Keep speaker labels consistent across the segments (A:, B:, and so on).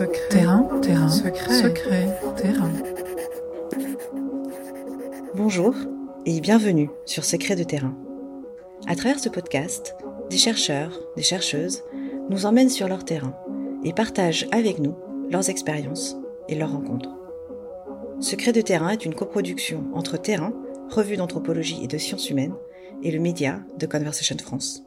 A: Secret. Terrain, terrain. Secret. Secret. Terrain.
B: Bonjour et bienvenue sur Secret de terrain. À travers ce podcast, des chercheurs, des chercheuses nous emmènent sur leur terrain et partagent avec nous leurs expériences et leurs rencontres. Secret de terrain est une coproduction entre Terrain, revue d'anthropologie et de sciences humaines, et le média de Conversation France.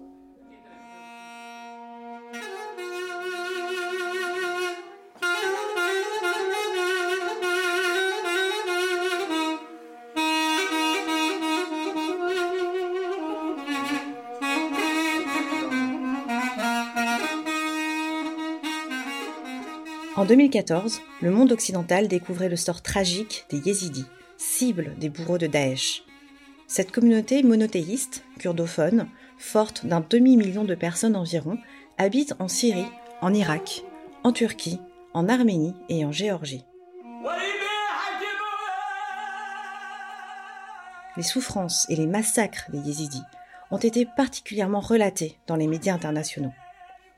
B: En 2014, le monde occidental découvrait le sort tragique des Yézidis, cible des bourreaux de Daesh. Cette communauté monothéiste, kurdophone, forte d'un demi-million de personnes environ, habite en Syrie, en Irak, en Turquie, en Arménie et en Géorgie. Les souffrances et les massacres des Yézidis ont été particulièrement relatés dans les médias internationaux.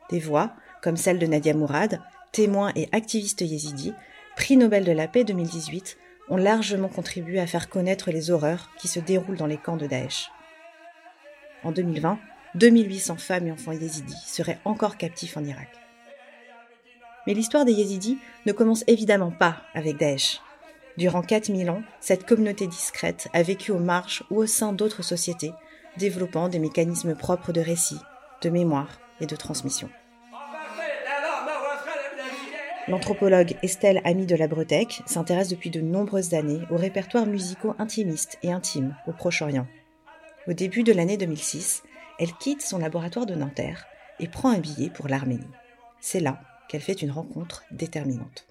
B: Des voix, comme celle de Nadia Mourad, témoins et activistes yézidis, prix Nobel de la paix 2018, ont largement contribué à faire connaître les horreurs qui se déroulent dans les camps de Daesh. En 2020, 2800 femmes et enfants yézidis seraient encore captifs en Irak. Mais l'histoire des yézidis ne commence évidemment pas avec Daesh. Durant 4000 ans, cette communauté discrète a vécu aux marges ou au sein d'autres sociétés, développant des mécanismes propres de récit, de mémoire et de transmission. L'anthropologue Estelle Ami de la Bretèque s'intéresse depuis de nombreuses années aux répertoires musicaux intimistes et intimes au Proche-Orient. Au début de l'année 2006, elle quitte son laboratoire de Nanterre et prend un billet pour l'Arménie. C'est là qu'elle fait une rencontre déterminante.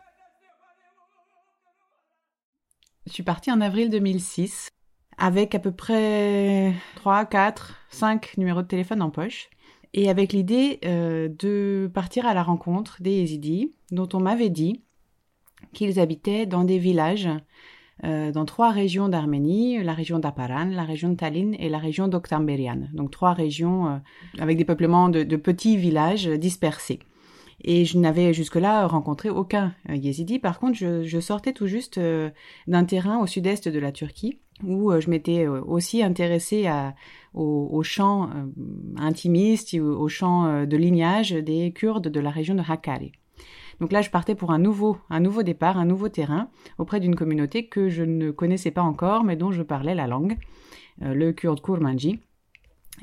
C: Je suis partie en avril 2006 avec à peu près 3, 4, 5 numéros de téléphone en poche et avec l'idée euh, de partir à la rencontre des Yézidis, dont on m'avait dit qu'ils habitaient dans des villages euh, dans trois régions d'Arménie, la région d'Aparan, la région de Tallinn et la région d'Oktamberian. Donc trois régions euh, avec des peuplements de, petits villages dispersés. Et je n'avais jusque-là rencontré aucun yézidi. Par contre, je sortais tout juste d'un terrain au sud-est de la Turquie où je m'étais aussi intéressée à, au, chant euh, intimiste, au chant euh, de lignage des Kurdes de la région de Hakkari. Donc là, je partais pour un nouveau, un nouveau départ, un nouveau terrain auprès d'une communauté que je ne connaissais pas encore, mais dont je parlais la langue, euh, le kurde Kurmanji.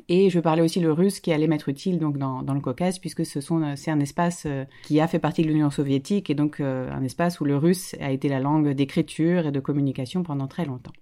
C: Et je parlais aussi le russe qui allait m'être utile donc dans, le Caucase puisque c'est un espace qui a fait partie de l'Union soviétique et donc un espace où le russe a été la langue d'écriture et de communication pendant très longtemps.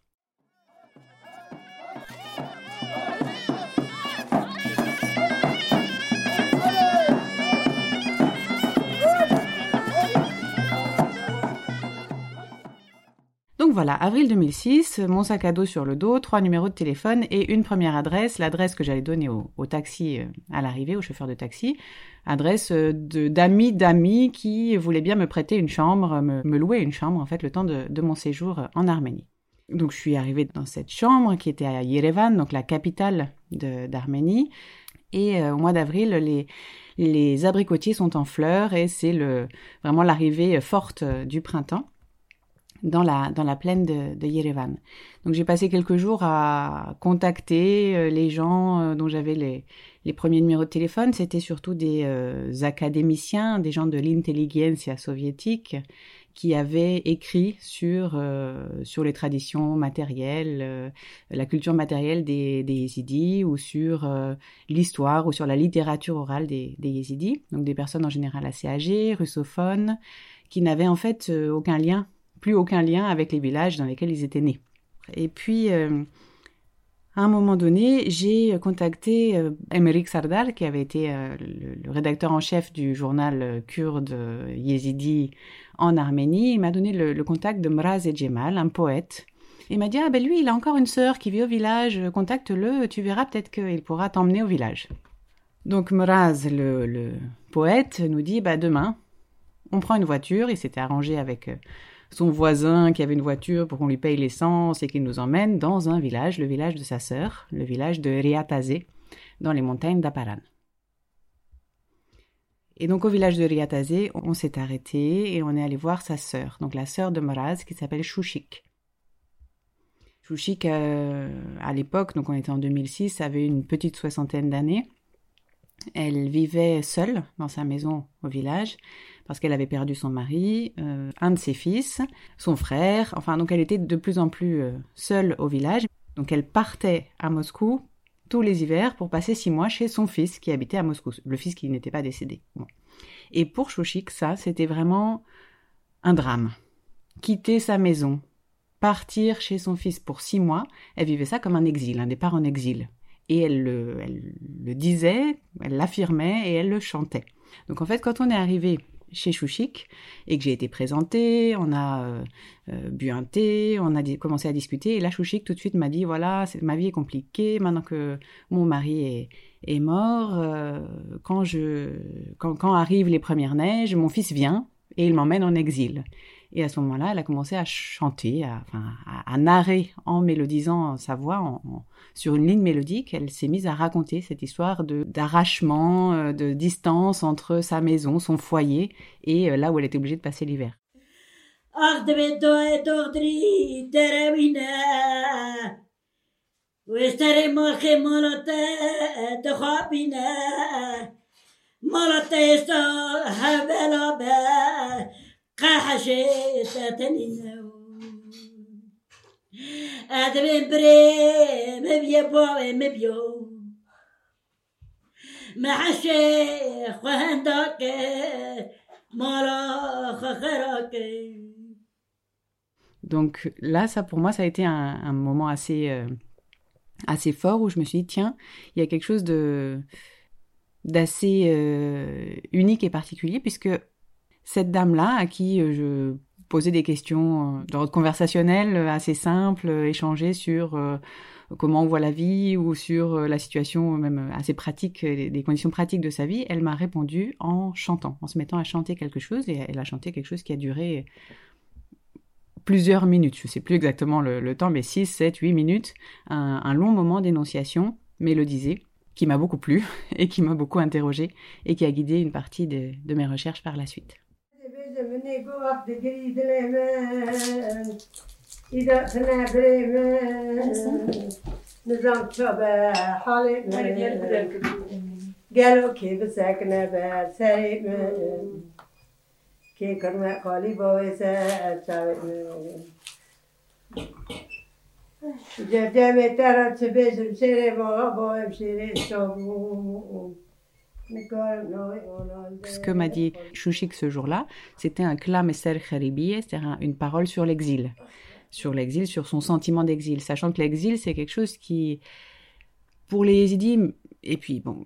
C: Voilà, avril 2006, mon sac à dos sur le dos, trois numéros de téléphone et une première adresse, l'adresse que j'allais donner au, taxi euh, à l'arrivée, au chauffeur de taxi, adresse euh, d'amis d'amis qui voulaient bien me prêter une chambre, me, louer une chambre en fait le temps de, mon séjour en Arménie. Donc je suis arrivée dans cette chambre qui était à Yerevan, donc la capitale d'Arménie, et euh, au mois d'avril les les abricotiers sont en fleurs et c'est vraiment l'arrivée forte du printemps dans la, dans la plaine de, de Yerevan. Donc j'ai passé quelques jours à contacter euh, les gens euh, dont j'avais les, les premiers numéros de téléphone. C'était surtout des euh, académiciens, des gens de l'intelligentsia soviétique qui avaient écrit sur, sur les traditions matérielles, la culture matérielle des, des yézidis ou sur l'histoire ou sur la littérature orale des, des yézidis. Donc des personnes en général assez âgées, russophones, qui n'avaient en fait aucun lien plus aucun lien avec les villages dans lesquels ils étaient nés. Et puis, euh, à un moment donné, j'ai contacté euh, Emeric Sardar, qui avait été euh, le, rédacteur en chef du journal kurde yézidi en Arménie. Il m'a donné le, contact de Mraz et Djemal, un poète. Il m'a dit, ah ben lui, il a encore une sœur qui vit au village, contacte-le, tu verras peut-être qu'il pourra t'emmener au village. Donc Mraz, le, le, poète, nous dit, bah demain, on prend une voiture, il s'était arrangé avec son voisin qui avait une voiture pour qu'on lui paye l'essence et qu'il nous emmène dans un village, le village de sa sœur, le village de Riataze, dans les montagnes d'Aparan. Et donc au village de Riatazé, on s'est arrêté et on est allé voir sa sœur, donc la sœur de Moraz qui s'appelle Chouchik. Chouchik, euh, à l'époque, donc on était en 2006, avait une petite soixantaine d'années. Elle vivait seule dans sa maison au village parce qu'elle avait perdu son mari, euh, un de ses fils, son frère. Enfin, donc elle était de plus en plus euh, seule au village. Donc elle partait à Moscou tous les hivers pour passer six mois chez son fils qui habitait à Moscou, le fils qui n'était pas décédé. Et pour Chouchik, ça, c'était vraiment un drame. Quitter sa maison, partir chez son fils pour six mois, elle vivait ça comme un exil, un départ en exil. Et elle le, elle le disait, elle l'affirmait et elle le chantait. Donc en fait, quand on est arrivé chez Chouchik et que j'ai été présentée, on a euh, euh, bu un thé, on a commencé à discuter et là Chouchik tout de suite m'a dit voilà ma vie est compliquée maintenant que mon mari est, mort euh, quand je quand, quand arrivent les premières neiges mon fils vient et il m'emmène en exil et à ce moment-là, elle a commencé à chanter, à, à, narrer en mélodisant sa voix sur une ligne mélodique. Elle s'est mise à raconter cette histoire d'arrachement, euh, de distance entre sa maison, son foyer et euh, là où elle était obligée de passer l'hiver. Donc là, ça pour moi, ça a été un, moment assez, euh, assez fort où je me suis dit, tiens, il y a quelque chose de d'assez euh, unique et particulier puisque cette dame-là, à qui euh, je posais des questions euh, d'ordre conversationnel euh, assez simples, échanger sur comment on voit la vie ou sur la situation même assez pratique, des conditions pratiques de sa vie, elle m'a répondu en chantant, en se mettant à chanter quelque chose et elle a chanté quelque chose qui a duré plusieurs minutes, je ne sais plus exactement le, temps, mais 6, 7, 8 minutes, un, long moment d'énonciation mélodisé qui m'a beaucoup plu et qui m'a beaucoup interrogé et qui a guidé une partie de mes recherches par la suite. زمینه گو وقت گری دل من ایدا خنه بری من نظام چابه حال من گلو که بسکنه بر سری من که کرمه قالی باوی سر ساوی من جمعه ترم چه بشم شیره باقا بایم شیره شابون Ce que m'a dit Chouchik ce jour-là, c'était un klam eser c'est-à-dire une parole sur l'exil. Sur l'exil, sur son sentiment d'exil. Sachant que l'exil, c'est quelque chose qui, pour les Yézidis, et puis bon,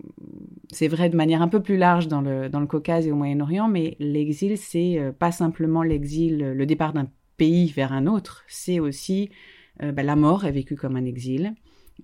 C: c'est vrai de manière un peu plus large dans le, dans le Caucase et au Moyen-Orient, mais l'exil, c'est euh, pas simplement l'exil, le départ d'un pays vers un autre, c'est aussi euh, bah, la mort est vécue comme un exil.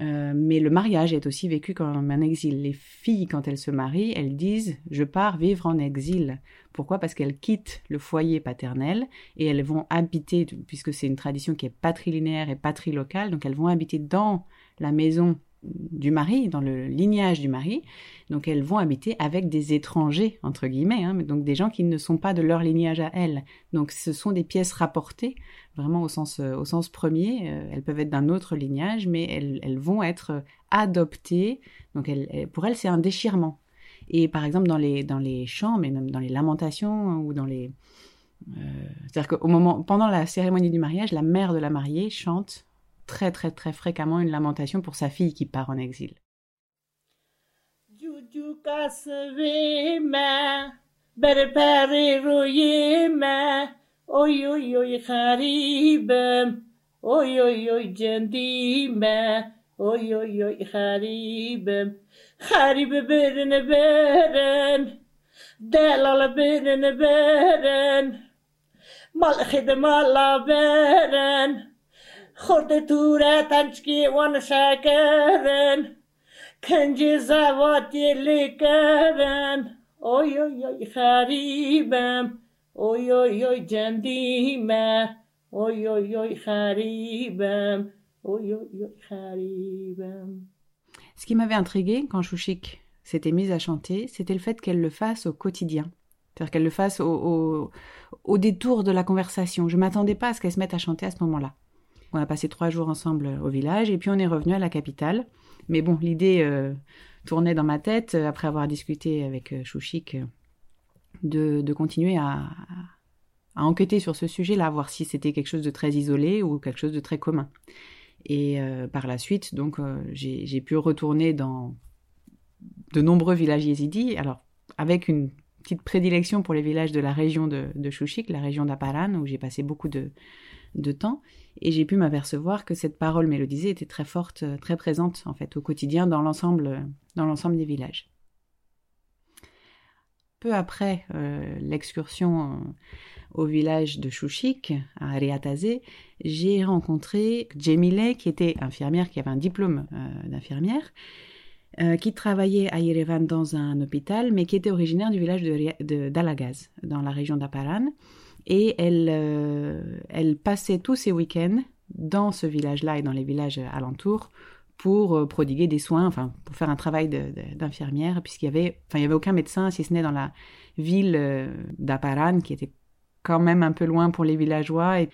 C: Euh, mais le mariage est aussi vécu comme un exil. Les filles, quand elles se marient, elles disent Je pars vivre en exil. Pourquoi? Parce qu'elles quittent le foyer paternel et elles vont habiter, puisque c'est une tradition qui est patrilinéaire et patrilocale, donc elles vont habiter dans la maison du mari, dans le lignage du mari. Donc elles vont habiter avec des étrangers, entre guillemets, hein, donc des gens qui ne sont pas de leur lignage à elles. Donc ce sont des pièces rapportées, vraiment au sens, euh, au sens premier. Euh, elles peuvent être d'un autre lignage, mais elles, vont être adoptées. Donc pour elles, c'est un déchirement. Et par exemple, dans les, dans les chants, mais même dans les lamentations ou dans les... Euh, c'est-à-dire qu'au moment, pendant la cérémonie du mariage, la mère de la mariée chante très très très fréquemment une lamentation pour sa fille qui part en exil. Oy oy oy haribem Oy oy oy cendime Oy oy oy haribem Haribe berene beren Delala berene beren Malchide mala beren خورده توره تنچکی وان شکرن کنجی زواتی لیکرن اوی اوی اوی خریبم اوی اوی اوی جندیمه اوی اوی اوی خریبم اوی اوی اوی خریبم Ce qui m'avait intrigué quand Chouchik s'était mise à chanter, c'était le fait qu'elle le fasse au quotidien. C'est-à-dire qu'elle le fasse au, au, détour de la conversation. Je m'attendais pas à ce qu'elle se mette à chanter à ce moment-là. On a passé trois jours ensemble au village et puis on est revenu à la capitale. Mais bon, l'idée euh, tournait dans ma tête euh, après avoir discuté avec euh, Chouchik de, continuer à, à, enquêter sur ce sujet-là, voir si c'était quelque chose de très isolé ou quelque chose de très commun. Et par la suite, donc, j'ai pu retourner dans de nombreux villages yézidis, alors avec une petite prédilection pour les villages de la région de, de Chouchik, la région d'Aparan, où j'ai passé beaucoup de, de temps, et j'ai pu m'apercevoir que cette parole mélodisée était très forte, euh, très présente en fait au quotidien dans l'ensemble, euh, des villages. Peu après euh, l'excursion au village de Chouchik, à Riatazé, j'ai rencontré Jemile, qui était infirmière, qui avait un diplôme d'infirmière, qui travaillait à Yerevan dans un hôpital, mais qui était originaire du village de, d'Alagaz, dans la région d'Aparan. Et elle, euh, elle passait tous ses week-ends dans ce village-là et dans les villages alentours pour euh, prodiguer des soins, enfin pour faire un travail d'infirmière, puisqu'il y avait, enfin il y avait aucun médecin si ce n'est dans la ville euh, d'Aparan qui était quand même un peu loin pour les villageois et,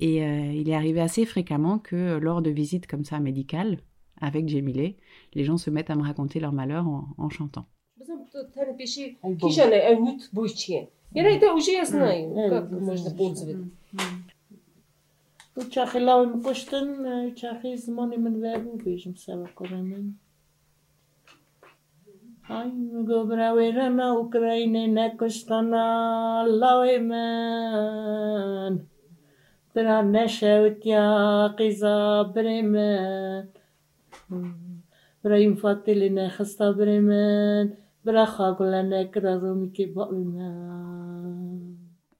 C: il est arrivé assez fréquemment que lors de visites comme ça médicales avec Jemile, les gens se mettent à me raconter leur malheur en chantant.
D: Базам тане пише киша не е нют буйче. Јера и те уже ја знају како може да
E: ползват. Uçakı lavım koştun, uçakı zamanımın verbu bejim seva koranın. Ay gobra verana Ukrayna ne koştana lavımın. Bira neşevt ya kıza bremen. Bira infatilini hasta bremen.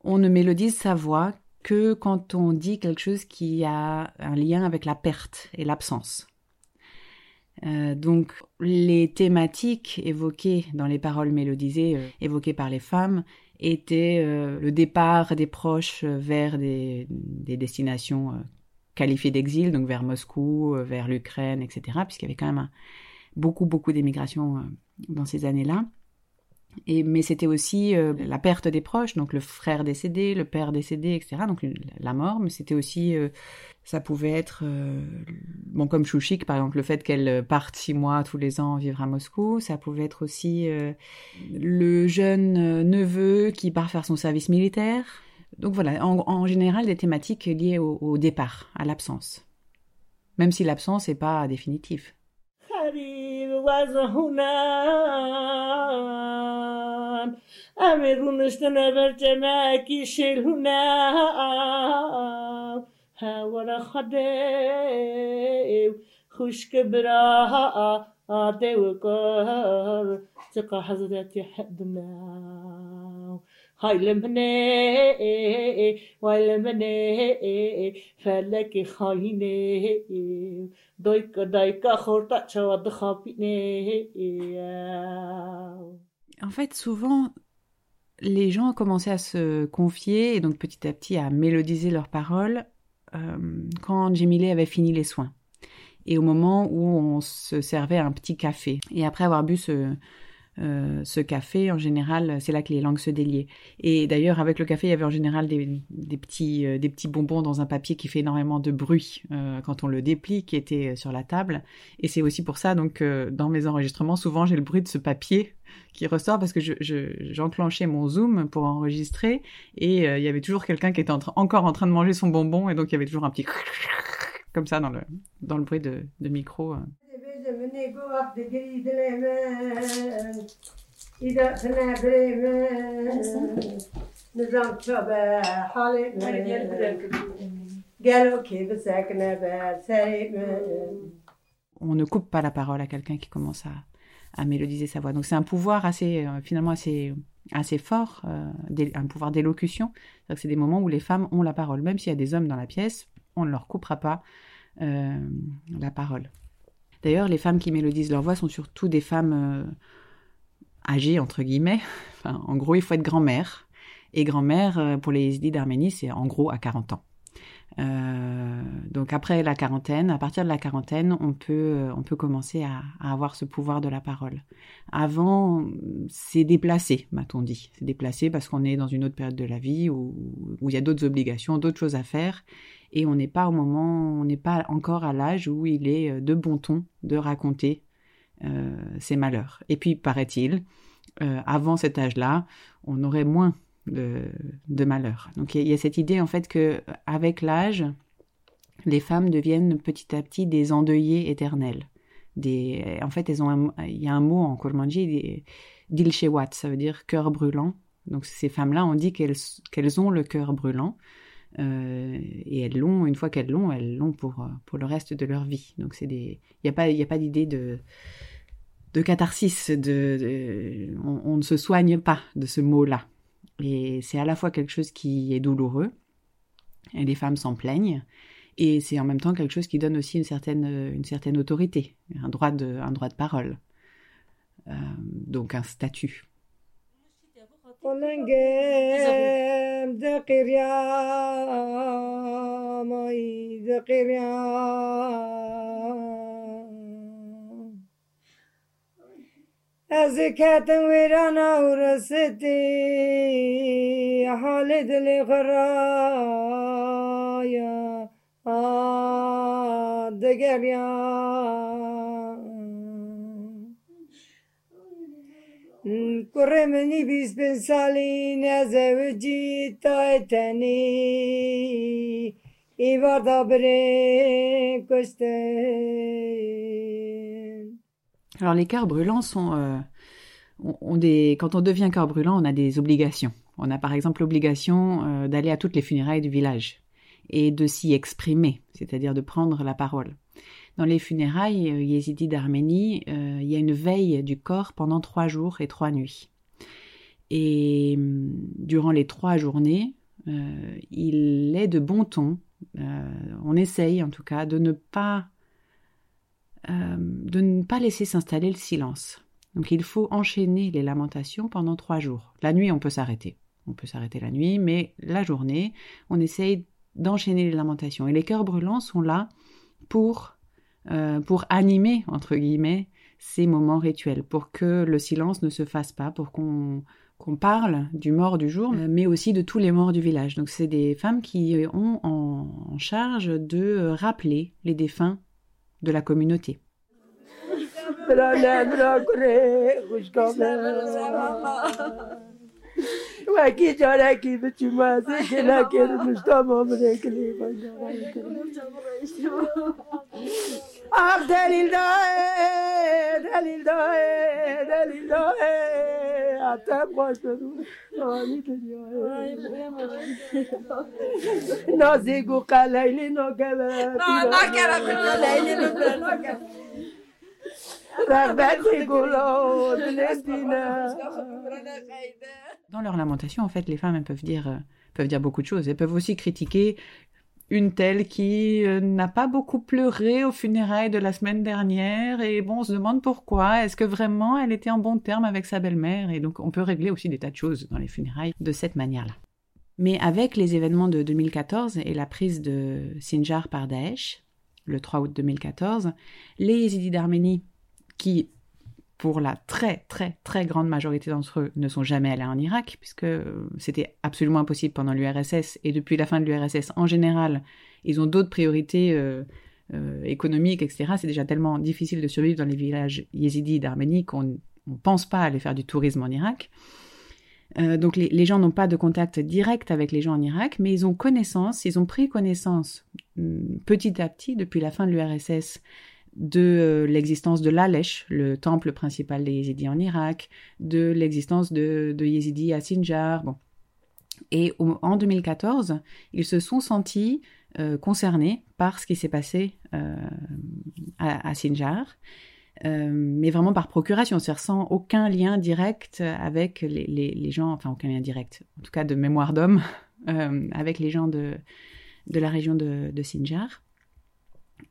C: On ne mélodise sa voix que quand on dit quelque chose qui a un lien avec la perte et l'absence. Euh, donc les thématiques évoquées dans les paroles mélodisées euh, évoquées par les femmes étaient euh, le départ des proches vers des, des destinations qualifiées d'exil, donc vers Moscou, vers l'Ukraine, etc., puisqu'il y avait quand même beaucoup, beaucoup d'émigration dans ces années-là. Et, mais c'était aussi euh, la perte des proches, donc le frère décédé, le père décédé, etc. Donc la mort, mais c'était aussi, euh, ça pouvait être, euh, bon comme Chouchik par exemple, le fait qu'elle parte six mois tous les ans vivre à Moscou, ça pouvait être aussi le jeune neveu qui part faire son service militaire. Donc voilà, en, général des thématiques liées au, au départ, à l'absence, même si l'absence n'est pas définitive.
E: وزهنان أمرون استنبر جماكي شلهنا هاورا خديو خشك براها آتي وكار تقى حزرتي حدنا
C: En fait, souvent, les gens ont commencé à se confier et donc petit à petit à mélodiser leurs paroles euh, quand Jimmy avait fini les soins et au moment où on se servait un petit café. Et après avoir bu ce, euh, ce café, en général, c'est là que les langues se déliaient. Et d'ailleurs, avec le café, il y avait en général des, petits, euh, des petits bonbons dans un papier qui fait énormément de bruit euh, quand on le déplie, qui était sur la table. Et c'est aussi pour ça, donc, dans mes enregistrements, souvent, j'ai le bruit de ce papier qui ressort parce que j'enclenchais je, mon zoom pour enregistrer et il y avait toujours quelqu'un qui était encore en train de manger son bonbon et donc il y avait toujours un petit comme ça dans le, bruit de, micro. On ne coupe pas la parole à quelqu'un qui commence à, mélodiser sa voix. Donc c'est un pouvoir assez, euh, finalement assez, assez fort, euh, un pouvoir d'élocution. C'est des moments où les femmes ont la parole. Même s'il y a des hommes dans la pièce, on ne leur coupera pas euh, la parole. D'ailleurs, les femmes qui mélodisent leur voix sont surtout des femmes euh, âgées, entre guillemets. En gros, il faut être grand-mère. Et grand-mère, euh, pour les idées d'Arménie, c'est en gros à 40 ans. Euh, donc après la quarantaine, à partir de la quarantaine, on peut, on peut commencer à, à avoir ce pouvoir de la parole. Avant, c'est déplacé, m'a-t-on dit. C'est déplacé parce qu'on est dans une autre période de la vie où il y a d'autres obligations, d'autres choses à faire, et on n'est pas au moment, on n'est pas encore à l'âge où il est de bon ton de raconter euh, ses malheurs. Et puis, paraît-il, euh, avant cet âge-là, on aurait moins de, malheurs. Donc il y, a cette idée en fait que avec l'âge, les femmes deviennent petit à petit des endeuillées éternelles. En fait, elles ont il y a un mot en kurmanji, dilshewat, ça veut dire cœur brûlant. Donc ces femmes-là, on dit qu'elles ont le cœur brûlant. Euh, et elles l'ont, une fois qu'elles l'ont, elles l'ont pour, pour le reste de leur vie. Donc c'est des, il n'y a pas, y a pas d'idée de, de catharsis, de, on, ne se soigne pas de ce mot-là. Et c'est à la fois quelque chose qui est douloureux, et les femmes s'en plaignent, et c'est en même temps quelque chose qui donne aussi une certaine, une certaine autorité, un droit de, un droit de parole, euh, donc un statut.
F: دقر يا مي دقر يا أزكات ويرانا ورستي حالد آه دقير يا
C: Alors les cœurs brûlants sont euh, quand on devient cœur brûlant, on a des obligations. On a par exemple l'obligation euh, d'aller à toutes les funérailles du village et de s'y exprimer, c'est-à-dire de prendre la parole. Dans les funérailles euh, yézidis d'Arménie, il y a une veille du corps pendant trois jours et trois nuits. Et durant les trois journées, il est de bon ton, on essaye en tout cas, de ne pas euh, de ne pas laisser s'installer le silence. Donc il faut enchaîner les lamentations pendant trois jours. La nuit, on peut s'arrêter. On peut s'arrêter la nuit, mais la journée, on essaye d'enchaîner les lamentations. Et les cœurs brûlants sont là pour, euh, pour animer, entre guillemets, ces moments rituels, pour que le silence ne se fasse pas, pour qu'on qu'on parle du mort du jour, mais aussi de tous les morts du village. Donc c'est des femmes qui ont en charge de rappeler les défunts de la communauté.
F: وکی
G: اکی کی بچی مازه کلا کر مشتا مامره کلی بنده آخ دلیل دای دلیل دای دلیل دای اتم خوش بدون آمی دنیا نازی گو
F: قلیلی نگبه نگه قلیلی نگبه رغبت گلاد لسینا
C: Dans leur lamentation, en fait, les femmes peuvent dire, euh, peuvent dire beaucoup de choses. Elles peuvent aussi critiquer une telle qui euh, n'a pas beaucoup pleuré aux funérailles de la semaine dernière et bon, on se demande pourquoi. Est-ce que vraiment elle était en bon terme avec sa belle-mère? Et donc on peut régler aussi des tas de choses dans les funérailles de cette manière-là. Mais avec les événements de 2014 et la prise de Sinjar par Daesh, le 3 août 2014, les Yézidis d'Arménie, qui pour la très très très grande majorité d'entre eux ne sont jamais allés en Irak puisque c'était absolument impossible pendant l'URSS et depuis la fin de l'URSS en général ils ont d'autres priorités euh, euh, économiques etc c'est déjà tellement difficile de survivre dans les villages yézidis d'Arménie qu'on ne pense pas aller faire du tourisme en Irak. Euh, donc les, les gens n'ont pas de contact direct avec les gens en Irak mais ils ont connaissance ils ont pris connaissance petit à petit depuis la fin de l'URSS de l'existence de l'Alesh, le temple principal des Yézidis en Irak, de l'existence de, de Yézidis à Sinjar. Bon. Et en 2014, ils se sont sentis euh, concernés par ce qui s'est passé euh, à, Sinjar, euh, mais vraiment par procuration, c'est-à-dire sans aucun lien direct avec les, gens, enfin aucun lien direct, en tout cas de mémoire d'homme, avec les gens de, de la région de, de Sinjar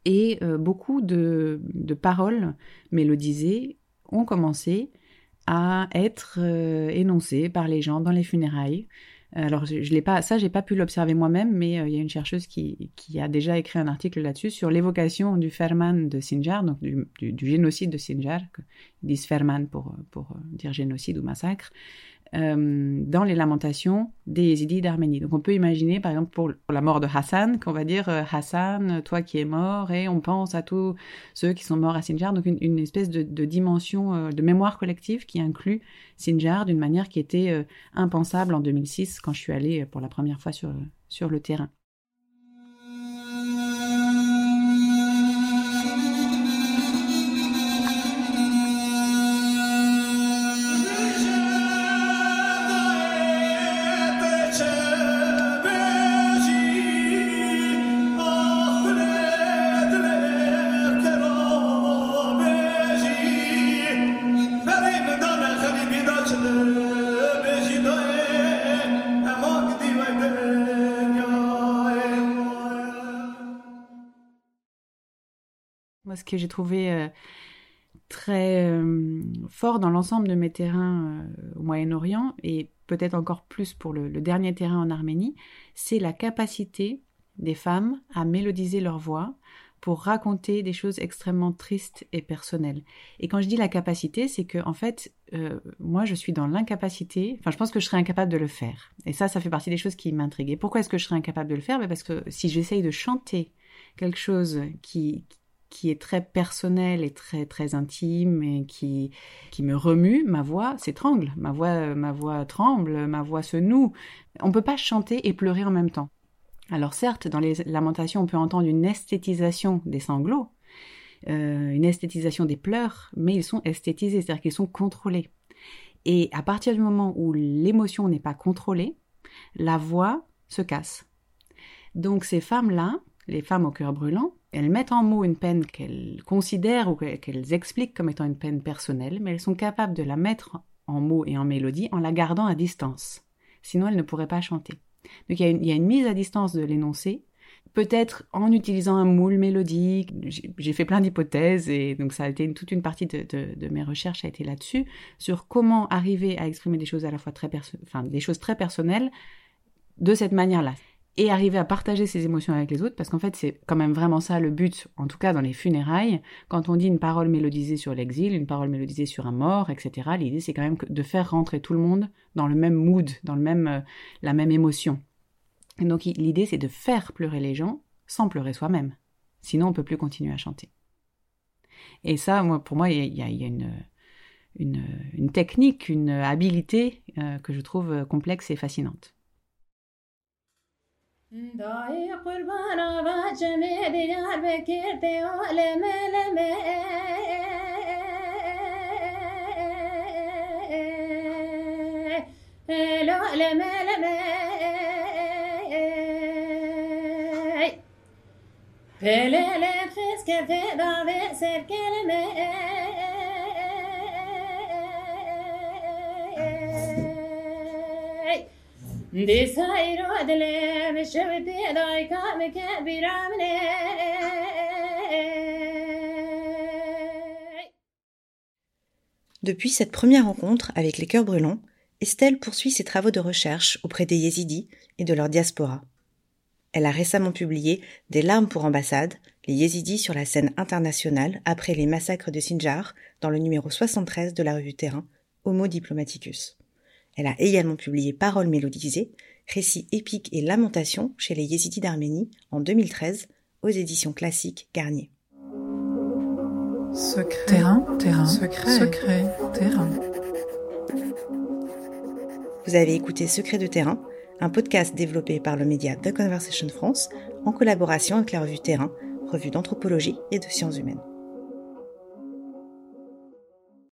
C: et euh, beaucoup de, de, paroles mélodisées ont commencé à être euh, énoncées par les gens dans les funérailles. Alors, je, je l'ai pas, ça, j'ai pas pu l'observer moi-même, mais euh, il y a une chercheuse qui, qui a déjà écrit un article là-dessus sur l'évocation du Ferman de Sinjar, donc du, du, du génocide de Sinjar, ils disent Ferman pour, pour dire génocide ou massacre, euh, dans les lamentations des Yézidis d'Arménie. Donc on peut imaginer, par exemple, pour, la mort de Hassan, qu'on va dire euh, Hassan, toi qui es mort, et on pense à tous ceux qui sont morts à Sinjar. Donc une, espèce de, dimension euh, de mémoire collective qui inclut Sinjar d'une manière qui était impensable en 2006 quand je suis allée pour la première fois sur, sur le terrain. Que j'ai trouvé euh, très euh, fort dans l'ensemble de mes terrains euh, au Moyen-Orient, et peut-être encore plus pour le, dernier terrain en Arménie, c'est la capacité des femmes à mélodiser leur voix pour raconter des choses extrêmement tristes et personnelles. Et quand je dis la capacité, c'est que en fait, moi, je suis dans l'incapacité. Enfin, je pense que je serais incapable de le faire. Et ça, ça fait partie des choses qui m'intriguent. Pourquoi est-ce que je serais incapable de le faire? Ben Parce que si j'essaye de chanter quelque chose qui qui est très personnel et très très intime et qui qui me remue, ma voix s'étrangle, ma voix ma voix tremble, ma voix se noue. On peut pas chanter et pleurer en même temps. Alors certes, dans les lamentations, on peut entendre une esthétisation des sanglots, euh, une esthétisation des pleurs, mais ils sont esthétisés, c'est-à-dire qu'ils sont contrôlés. Et à partir du moment où l'émotion n'est pas contrôlée, la voix se casse. Donc ces femmes-là, les femmes au cœur brûlant, elles mettent en mots une peine qu'elles considèrent ou qu'elles expliquent comme étant une peine personnelle, mais elles sont capables de la mettre en mots et en mélodie en la gardant à distance. Sinon, elles ne pourraient pas chanter. Donc il y a une, mise à distance de l'énoncé, peut-être en utilisant un moule mélodique. J'ai fait plein d'hypothèses et donc ça a été toute une partie de, mes recherches a été là-dessus sur comment arriver à exprimer des choses à la fois très enfin des choses très personnelles de cette manière-là et arriver à partager ses émotions avec les autres, parce qu'en fait, c'est quand même vraiment ça le but, en tout cas dans les funérailles. Quand on dit une parole mélodisée sur l'exil, une parole mélodisée sur un mort, etc., l'idée, c'est quand même de faire rentrer tout le monde dans le même mood, dans le même, euh, la même émotion. Et donc, l'idée, c'est de faire pleurer les gens sans pleurer soi-même. Sinon, on peut plus continuer à chanter. Et ça, pour moi, il y a, une, technique, une habilité euh, que je trouve complexe et fascinante. Dayı kurban abacemi diyar bekir de aleme leme El aleme leme Pelele freske feda ve serkeleme
B: Depuis cette première rencontre avec les cœurs brûlants, Estelle poursuit ses travaux de recherche auprès des yézidis et de leur diaspora. Elle a récemment publié Des larmes pour ambassade, les yézidis sur la scène internationale après les massacres de Sinjar dans le numéro 73 de la revue Terrain, Homo Diplomaticus. Elle a également publié Paroles mélodisées, récits épiques et lamentations chez les Yézidis d'Arménie en 2013 aux éditions classiques Garnier.
A: Secret, terrain, terrain, secret, secret, terrain.
B: Vous avez écouté Secret de terrain, un podcast développé par le média The Conversation France en collaboration avec la revue Terrain, revue d'anthropologie et de sciences humaines.